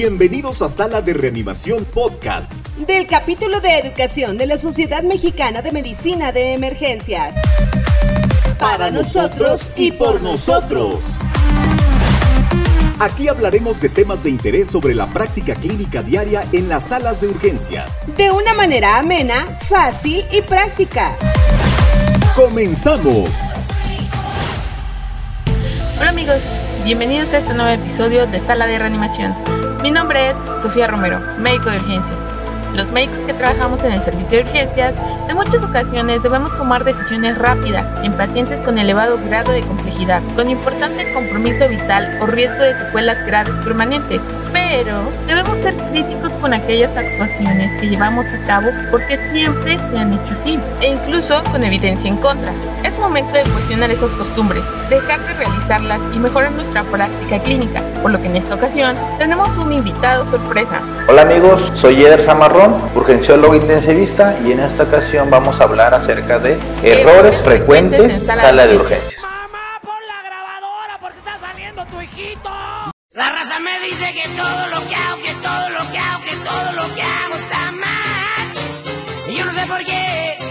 Bienvenidos a Sala de Reanimación Podcasts. Del capítulo de educación de la Sociedad Mexicana de Medicina de Emergencias. Para nosotros y por nosotros. Aquí hablaremos de temas de interés sobre la práctica clínica diaria en las salas de urgencias. De una manera amena, fácil y práctica. ¡Comenzamos! Hola amigos, bienvenidos a este nuevo episodio de Sala de Reanimación. Mi nombre es Sofía Romero, médico de urgencias. Los médicos que trabajamos en el servicio de urgencias, en muchas ocasiones debemos tomar decisiones rápidas en pacientes con elevado grado de complejidad, con importante compromiso vital o riesgo de secuelas graves permanentes. Pero debemos ser críticos con aquellas actuaciones que llevamos a cabo porque siempre se han hecho así, e incluso con evidencia en contra. Es momento de cuestionar esas costumbres, dejar de realizarlas y mejorar nuestra práctica clínica, por lo que en esta ocasión tenemos un invitado sorpresa. Hola amigos, soy Eder Zamarrón, urgenciólogo intensivista y en esta ocasión vamos a hablar acerca de errores frecuentes en sala de urgencias. Dice que todo lo que hago, que todo lo que hago, que todo lo que hago está mal. Y yo no sé por qué.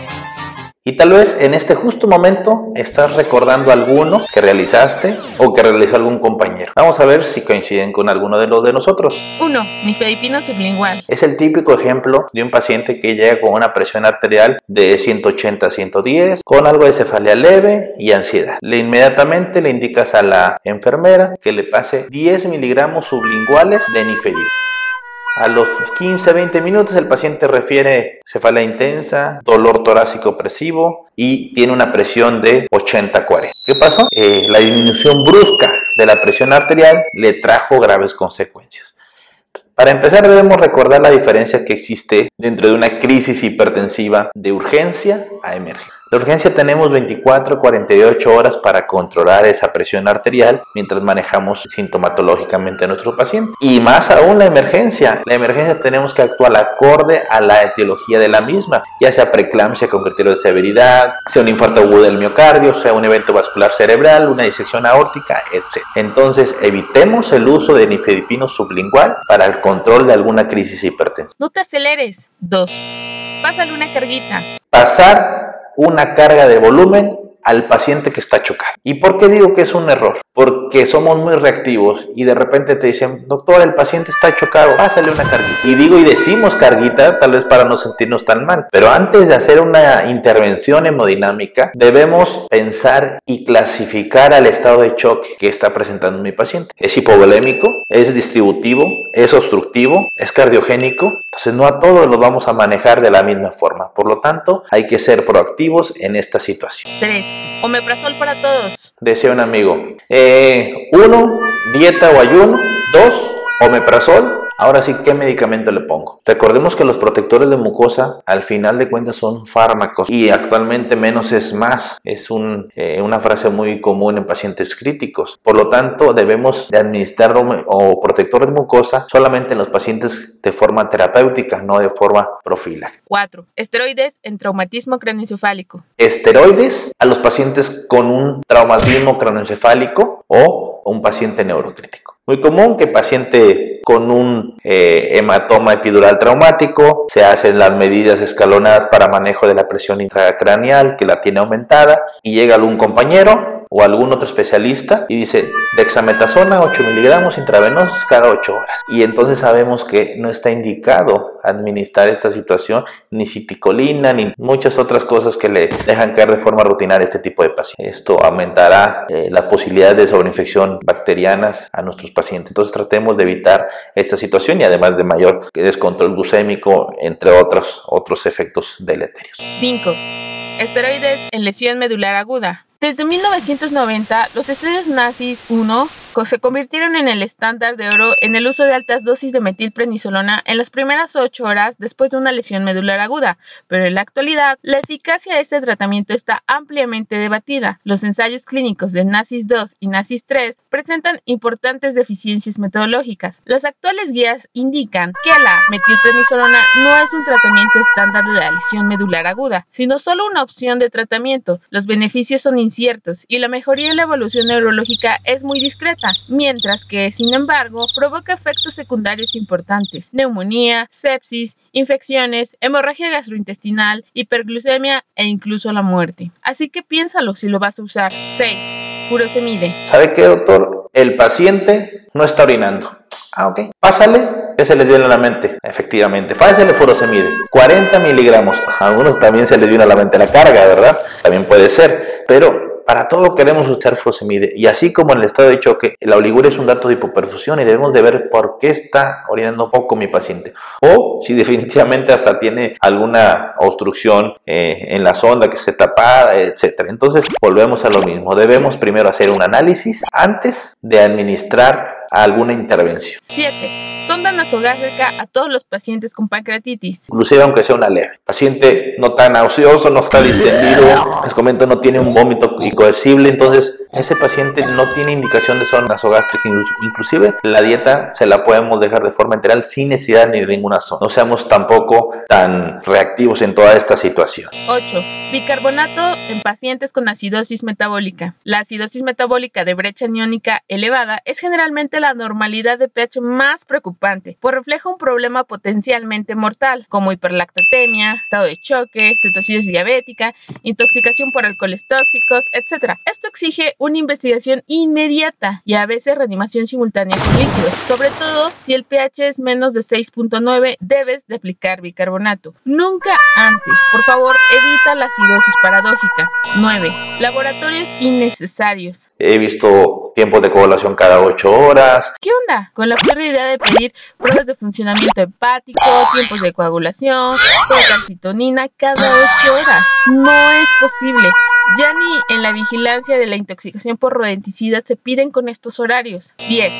Y tal vez en este justo momento estás recordando alguno que realizaste o que realizó algún compañero. Vamos a ver si coinciden con alguno de los de nosotros. 1. Nifedipino sublingual. Es el típico ejemplo de un paciente que llega con una presión arterial de 180 a 110, con algo de cefalea leve y ansiedad. Le inmediatamente le indicas a la enfermera que le pase 10 miligramos sublinguales de nifedipino. A los 15-20 minutos el paciente refiere cefalea intensa, dolor torácico opresivo y tiene una presión de 80-40. ¿Qué pasó? Eh, la disminución brusca de la presión arterial le trajo graves consecuencias. Para empezar debemos recordar la diferencia que existe dentro de una crisis hipertensiva de urgencia a emergencia. La urgencia tenemos 24 48 horas para controlar esa presión arterial mientras manejamos sintomatológicamente a nuestro paciente. Y más aún la emergencia. La emergencia tenemos que actuar acorde a la etiología de la misma, ya sea preeclampsia con criterio de severidad, sea un infarto agudo del miocardio, sea un evento vascular cerebral, una disección aórtica, etc. Entonces evitemos el uso de nifedipino sublingual para el control de alguna crisis hipertensiva. No te aceleres. 2. Pásale una carguita. Pasar una carga de volumen al paciente que está chocado. ¿Y por qué digo que es un error? Porque somos muy reactivos y de repente te dicen, doctor, el paciente está chocado, pásale una carguita. Y digo y decimos carguita, tal vez para no sentirnos tan mal. Pero antes de hacer una intervención hemodinámica, debemos pensar y clasificar al estado de choque que está presentando mi paciente. ¿Es hipovolémico? ¿Es distributivo? ¿Es obstructivo? ¿Es cardiogénico? Entonces no a todos los vamos a manejar de la misma forma. Por lo tanto, hay que ser proactivos en esta situación. 3. Omeprazol para todos. Decía un amigo, eh, uno, dieta o ayuno, dos, omeprazol. Ahora sí, ¿qué medicamento le pongo? Recordemos que los protectores de mucosa al final de cuentas son fármacos y actualmente menos es más. Es un, eh, una frase muy común en pacientes críticos. Por lo tanto, debemos de administrar o protector de mucosa solamente en los pacientes de forma terapéutica, no de forma profiláctica. 4. Esteroides en traumatismo craneoencefálico. Esteroides a los pacientes con un traumatismo craneoencefálico o un paciente neurocrítico. Muy común que paciente con un eh, hematoma epidural traumático. Se hacen las medidas escalonadas para manejo de la presión intracraneal que la tiene aumentada y llega algún compañero o algún otro especialista y dice dexametasona 8 miligramos intravenosos cada 8 horas. Y entonces sabemos que no está indicado administrar esta situación, ni citicolina, ni muchas otras cosas que le dejan caer de forma rutinaria a este tipo de pacientes. Esto aumentará eh, la posibilidad de sobreinfección bacterianas a nuestros pacientes. Entonces tratemos de evitar esta situación y además de mayor descontrol glucémico, entre otros, otros efectos deleterios. 5. Esteroides en lesión medular aguda. Desde 1990, los estudios nazis 1 se convirtieron en el estándar de oro en el uso de altas dosis de metilprednisolona en las primeras 8 horas después de una lesión medular aguda, pero en la actualidad la eficacia de este tratamiento está ampliamente debatida. Los ensayos clínicos de NACIS 2 y NACIS 3 presentan importantes deficiencias metodológicas. Las actuales guías indican que la metilprednisolona no es un tratamiento estándar de la lesión medular aguda, sino solo una opción de tratamiento. Los beneficios son inciertos y la mejoría en la evolución neurológica es muy discreta. Mientras que, sin embargo, provoca efectos secundarios importantes, neumonía, sepsis, infecciones, hemorragia gastrointestinal, hiperglucemia e incluso la muerte. Así que piénsalo si lo vas a usar. 6. Furosemide. ¿Sabe qué, doctor? El paciente no está orinando. Ah, ok. Pásale, ¿qué se les viene a la mente? Efectivamente, fácil furosemide. 40 miligramos. A algunos también se les viene a la mente la carga, ¿verdad? También puede ser. Pero para todo queremos usar furosemide. Y así como en el estado de choque, la oliguria es un dato de hipoperfusión y debemos de ver por qué está orinando poco mi paciente. O si definitivamente hasta tiene alguna obstrucción eh, en la sonda que se tapa, etc. Entonces volvemos a lo mismo. Debemos primero hacer un análisis antes de administrar alguna intervención. 7 sonda nasogástrica a todos los pacientes con pancreatitis. Inclusive aunque sea una leve. Paciente no está nauseoso, no está distendido, les comento, no tiene un vómito incoercible, entonces ese paciente no tiene indicación de sonda nasogástrica. Inclusive la dieta se la podemos dejar de forma enteral sin necesidad ni de ninguna sonda. No seamos tampoco tan reactivos en toda esta situación. 8. Bicarbonato en pacientes con acidosis metabólica. La acidosis metabólica de brecha aniónica elevada es generalmente la normalidad de pH más preocupante, pues refleja un problema potencialmente mortal, como hiperlactatemia, estado de choque, cetosis diabética, intoxicación por alcoholes tóxicos, etc. Esto exige una investigación inmediata y a veces reanimación simultánea con líquidos. Sobre todo si el pH es menos de 6.9, debes de aplicar bicarbonato. Nunca antes. Por favor, evita la acidosis paradójica. 9. Laboratorios innecesarios. He visto tiempos de coagulación cada 8 horas. ¿Qué onda? Con la absurda idea de pedir pruebas de funcionamiento hepático, tiempos de coagulación, de calcitonina cada 8 horas. No es posible. Ya ni en la vigilancia de la intoxicación por rodenticidas se piden con estos horarios. 10.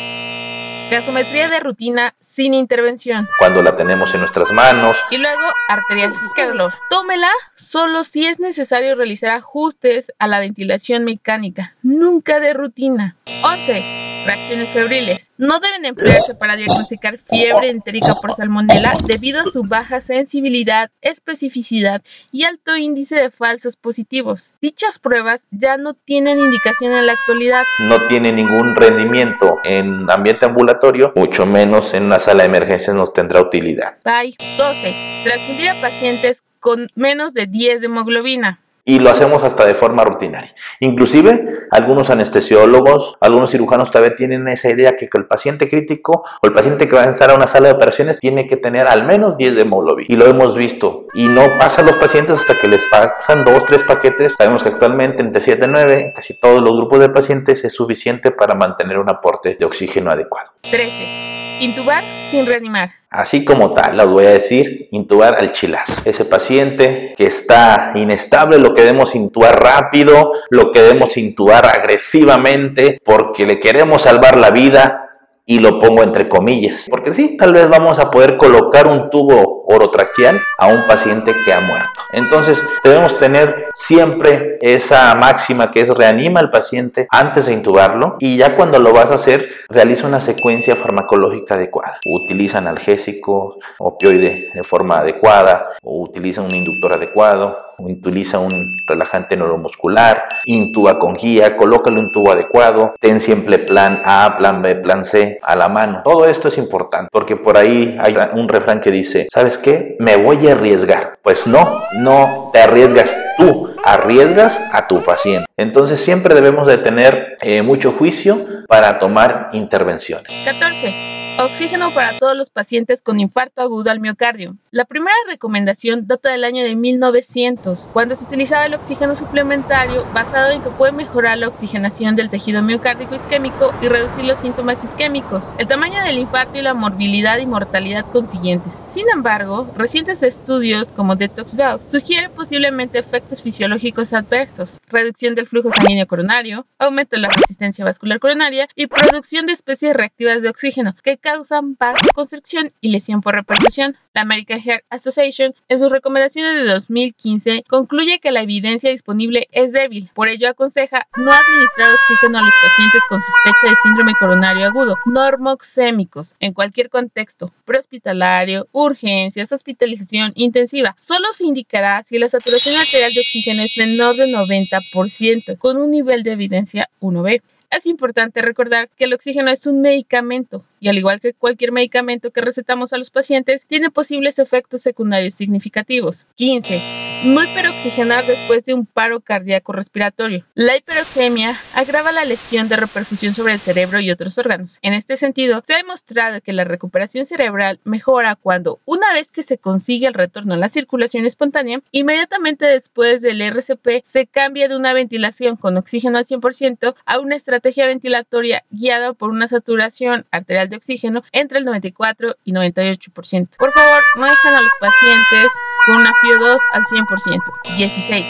Gasometría de rutina sin intervención. Cuando la tenemos en nuestras manos. Y luego, arterial dolor. Tómela solo si es necesario realizar ajustes a la ventilación mecánica. Nunca de rutina. 11 reacciones febriles. No deben emplearse para diagnosticar fiebre entérica por salmonela debido a su baja sensibilidad, especificidad y alto índice de falsos positivos. Dichas pruebas ya no tienen indicación en la actualidad. No tiene ningún rendimiento en ambiente ambulatorio, mucho menos en una sala de emergencias nos tendrá utilidad. Bye. 12. Transfundir a pacientes con menos de 10 de hemoglobina y lo hacemos hasta de forma rutinaria. Inclusive algunos anestesiólogos, algunos cirujanos todavía tienen esa idea que el paciente crítico o el paciente que va a entrar a una sala de operaciones tiene que tener al menos 10 de hemoglobina y lo hemos visto y no pasa a los pacientes hasta que les pasan dos, tres paquetes. Sabemos que actualmente entre 7 y 9 casi todos los grupos de pacientes es suficiente para mantener un aporte de oxígeno adecuado. 13. Intubar sin reanimar. Así como tal, lo voy a decir, intubar al chilazo. Ese paciente que está inestable lo queremos intubar rápido, lo queremos intubar agresivamente porque le queremos salvar la vida y lo pongo entre comillas. Porque sí, tal vez vamos a poder colocar un tubo orotraqueal a un paciente que ha muerto. Entonces debemos tener siempre esa máxima que es reanima al paciente antes de intubarlo y ya cuando lo vas a hacer realiza una secuencia farmacológica adecuada. Utiliza analgésico, opioide de forma adecuada o utiliza un inductor adecuado utiliza un relajante neuromuscular, intuba con guía, colócale un tubo adecuado, ten siempre plan A, plan B, plan C a la mano. Todo esto es importante porque por ahí hay un refrán que dice, ¿sabes qué? Me voy a arriesgar. Pues no, no te arriesgas tú, arriesgas a tu paciente. Entonces siempre debemos de tener eh, mucho juicio para tomar intervenciones. 14. Oxígeno para todos los pacientes con infarto agudo al miocardio. La primera recomendación data del año de 1900, cuando se utilizaba el oxígeno suplementario basado en que puede mejorar la oxigenación del tejido miocárdico isquémico y reducir los síntomas isquémicos, el tamaño del infarto y la morbilidad y mortalidad consiguientes. Sin embargo, recientes estudios como Detox Dog sugieren posiblemente efectos fisiológicos adversos, reducción del flujo sanguíneo coronario, aumento de la resistencia vascular coronaria y producción de especies reactivas de oxígeno que causan vasoconstricción y lesión por repercusión. La American Heart Association, en sus recomendaciones de 2015, concluye que la evidencia disponible es débil. Por ello, aconseja no administrar oxígeno a los pacientes con sospecha de síndrome coronario agudo, normoxémicos, en cualquier contexto, prehospitalario, urgencias, hospitalización intensiva. Solo se indicará si la saturación arterial de oxígeno es menor del 90%, con un nivel de evidencia 1B. Es importante recordar que el oxígeno es un medicamento y al igual que cualquier medicamento que recetamos a los pacientes, tiene posibles efectos secundarios significativos. 15. No hiperoxigenar después de un paro cardíaco respiratorio. La hiperoxemia agrava la lesión de reperfusión sobre el cerebro y otros órganos. En este sentido, se ha demostrado que la recuperación cerebral mejora cuando, una vez que se consigue el retorno a la circulación espontánea, inmediatamente después del RCP se cambia de una ventilación con oxígeno al 100% a una estrategia ventilatoria guiada por una saturación arterial de oxígeno entre el 94 y 98%. Por favor, no dejen a los pacientes con una FIO2 al 100%. 16.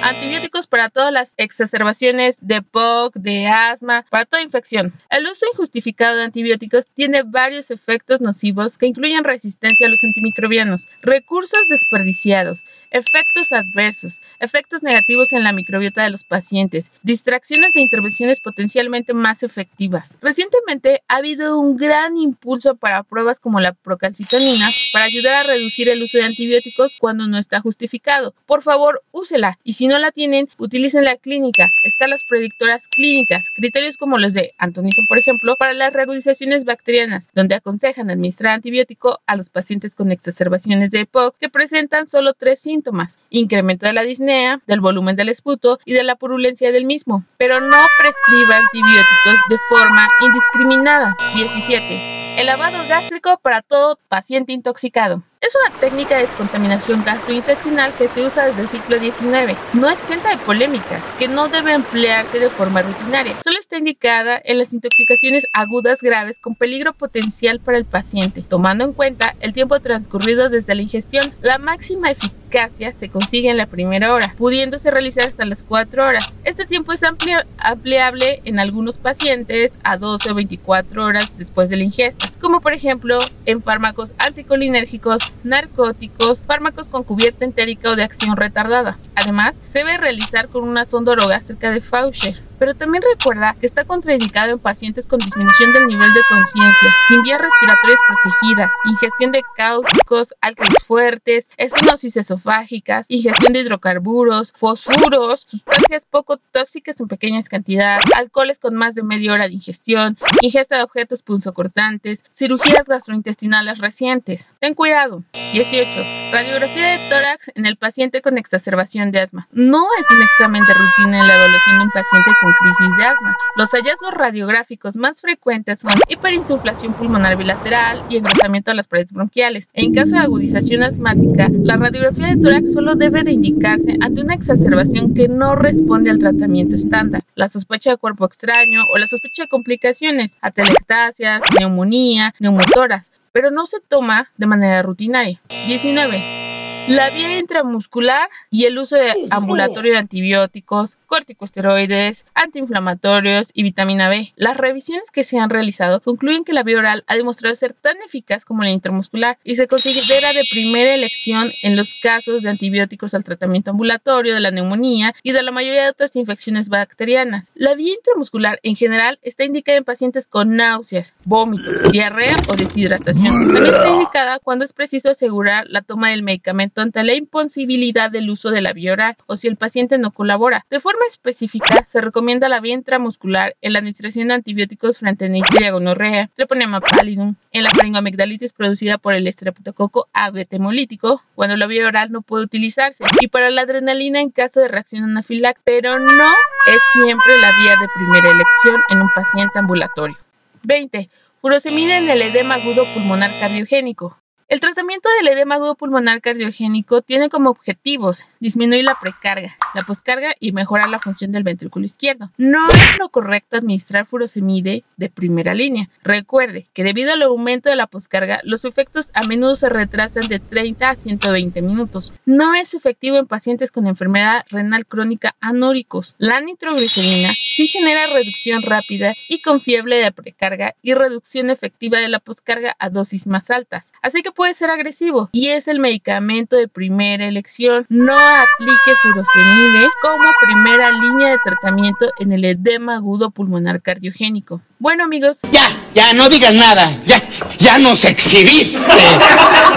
Antibióticos para todas las exacerbaciones de POC, de asma, para toda infección. El uso injustificado de antibióticos tiene varios efectos nocivos que incluyen resistencia a los antimicrobianos, recursos desperdiciados, efectos adversos, efectos negativos en la microbiota de los pacientes, distracciones de intervenciones potencialmente más efectivas. Recientemente ha habido un gran impulso para pruebas como la procalcitonina para ayudar a reducir el uso de antibióticos cuando no está justificado. Por favor, úsela y si no la tienen, utilicen la clínica, escalas predictoras clínicas, criterios como los de Antonison, por ejemplo, para las reagudizaciones bacterianas, donde aconsejan administrar antibiótico a los pacientes con exacerbaciones de EPOC que presentan solo tres síntomas, incremento de la disnea, del volumen del esputo y de la purulencia del mismo, pero no prescriba antibióticos de forma indiscriminada. 17. El lavado gástrico para todo paciente intoxicado. Es una técnica de descontaminación gastrointestinal que se usa desde el siglo XIX, no exenta de polémica, que no debe emplearse de forma rutinaria. Solo está indicada en las intoxicaciones agudas graves con peligro potencial para el paciente, tomando en cuenta el tiempo transcurrido desde la ingestión. La máxima eficacia se consigue en la primera hora, pudiéndose realizar hasta las 4 horas. Este tiempo es ampliable en algunos pacientes a 12 o 24 horas después de la ingesta, como por ejemplo en fármacos anticolinérgicos narcóticos, fármacos con cubierta entérica o de acción retardada. Además, se debe realizar con una sonda orogástrica de Faucher pero también recuerda que está contraindicado en pacientes con disminución del nivel de conciencia, sin vías respiratorias protegidas, ingestión de cáusticos, álcalis fuertes, estenosis esofágicas, ingestión de hidrocarburos, fosfuros, sustancias poco tóxicas en pequeñas cantidades, alcoholes con más de media hora de ingestión, ingesta de objetos punzocortantes, cirugías gastrointestinales recientes. Ten cuidado. 18. Radiografía de tórax en el paciente con exacerbación de asma. No es un examen de rutina en la evaluación de un paciente con crisis de asma. Los hallazgos radiográficos más frecuentes son hiperinsuflación pulmonar bilateral y engrosamiento de las paredes bronquiales. En caso de agudización asmática, la radiografía de tórax solo debe de indicarse ante una exacerbación que no responde al tratamiento estándar, la sospecha de cuerpo extraño o la sospecha de complicaciones, atelectasias, neumonía, neumotoras, pero no se toma de manera rutinaria. 19. La vía intramuscular y el uso de ambulatorio de antibióticos, corticosteroides, antiinflamatorios y vitamina B. Las revisiones que se han realizado concluyen que la vía oral ha demostrado ser tan eficaz como la intramuscular y se considera de primera elección en los casos de antibióticos al tratamiento ambulatorio de la neumonía y de la mayoría de otras infecciones bacterianas. La vía intramuscular en general está indicada en pacientes con náuseas, vómitos, diarrea o deshidratación. También está indicada cuando es preciso asegurar la toma del medicamento ante la imposibilidad del uso de la vía oral o si el paciente no colabora. De forma específica, se recomienda la vía intramuscular en la administración de antibióticos frente a Neisseria gonorrea, Treponema pallidum, en la faringoamigdalitis producida por el estreptococo abetemolítico, cuando la vía oral no puede utilizarse, y para la adrenalina en caso de reacción anafiláctica, pero no es siempre la vía de primera elección en un paciente ambulatorio. 20. Furosemida en el edema agudo pulmonar cardiogénico. El tratamiento del edema pulmonar cardiogénico tiene como objetivos disminuir la precarga, la poscarga y mejorar la función del ventrículo izquierdo. No es lo correcto administrar furosemide de primera línea. Recuerde que debido al aumento de la poscarga, los efectos a menudo se retrasan de 30 a 120 minutos. No es efectivo en pacientes con enfermedad renal crónica anóricos. La nitroglicerina sí genera reducción rápida y confiable de la precarga y reducción efectiva de la poscarga a dosis más altas. Así que puede ser agresivo y es el medicamento de primera elección. No aplique furosemide como primera línea de tratamiento en el edema agudo pulmonar cardiogénico. Bueno amigos, ya, ya no digas nada, ya, ya nos exhibiste,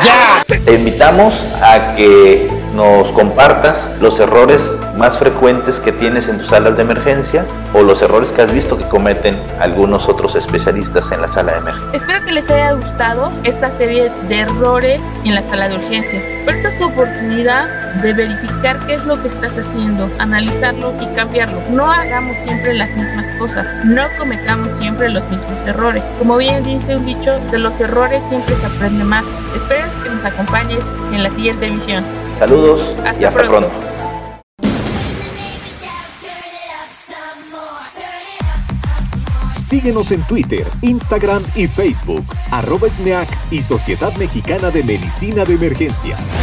ya. Te invitamos a que nos compartas los errores más frecuentes que tienes en tus salas de emergencia o los errores que has visto que cometen algunos otros especialistas en la sala de emergencia. Espero que les haya gustado esta serie de errores en la sala de urgencias. Pero esta es tu oportunidad de verificar qué es lo que estás haciendo, analizarlo y cambiarlo. No hagamos siempre las mismas cosas, no cometamos siempre los mismos errores. Como bien dice un dicho, de los errores siempre se aprende más. Espero que nos acompañes en la siguiente emisión. Saludos y hasta pronto. Síguenos en Twitter, Instagram y Facebook, arroba SMEAC y Sociedad Mexicana de Medicina de Emergencias.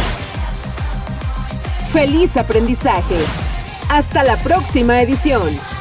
Feliz aprendizaje. Hasta la próxima edición.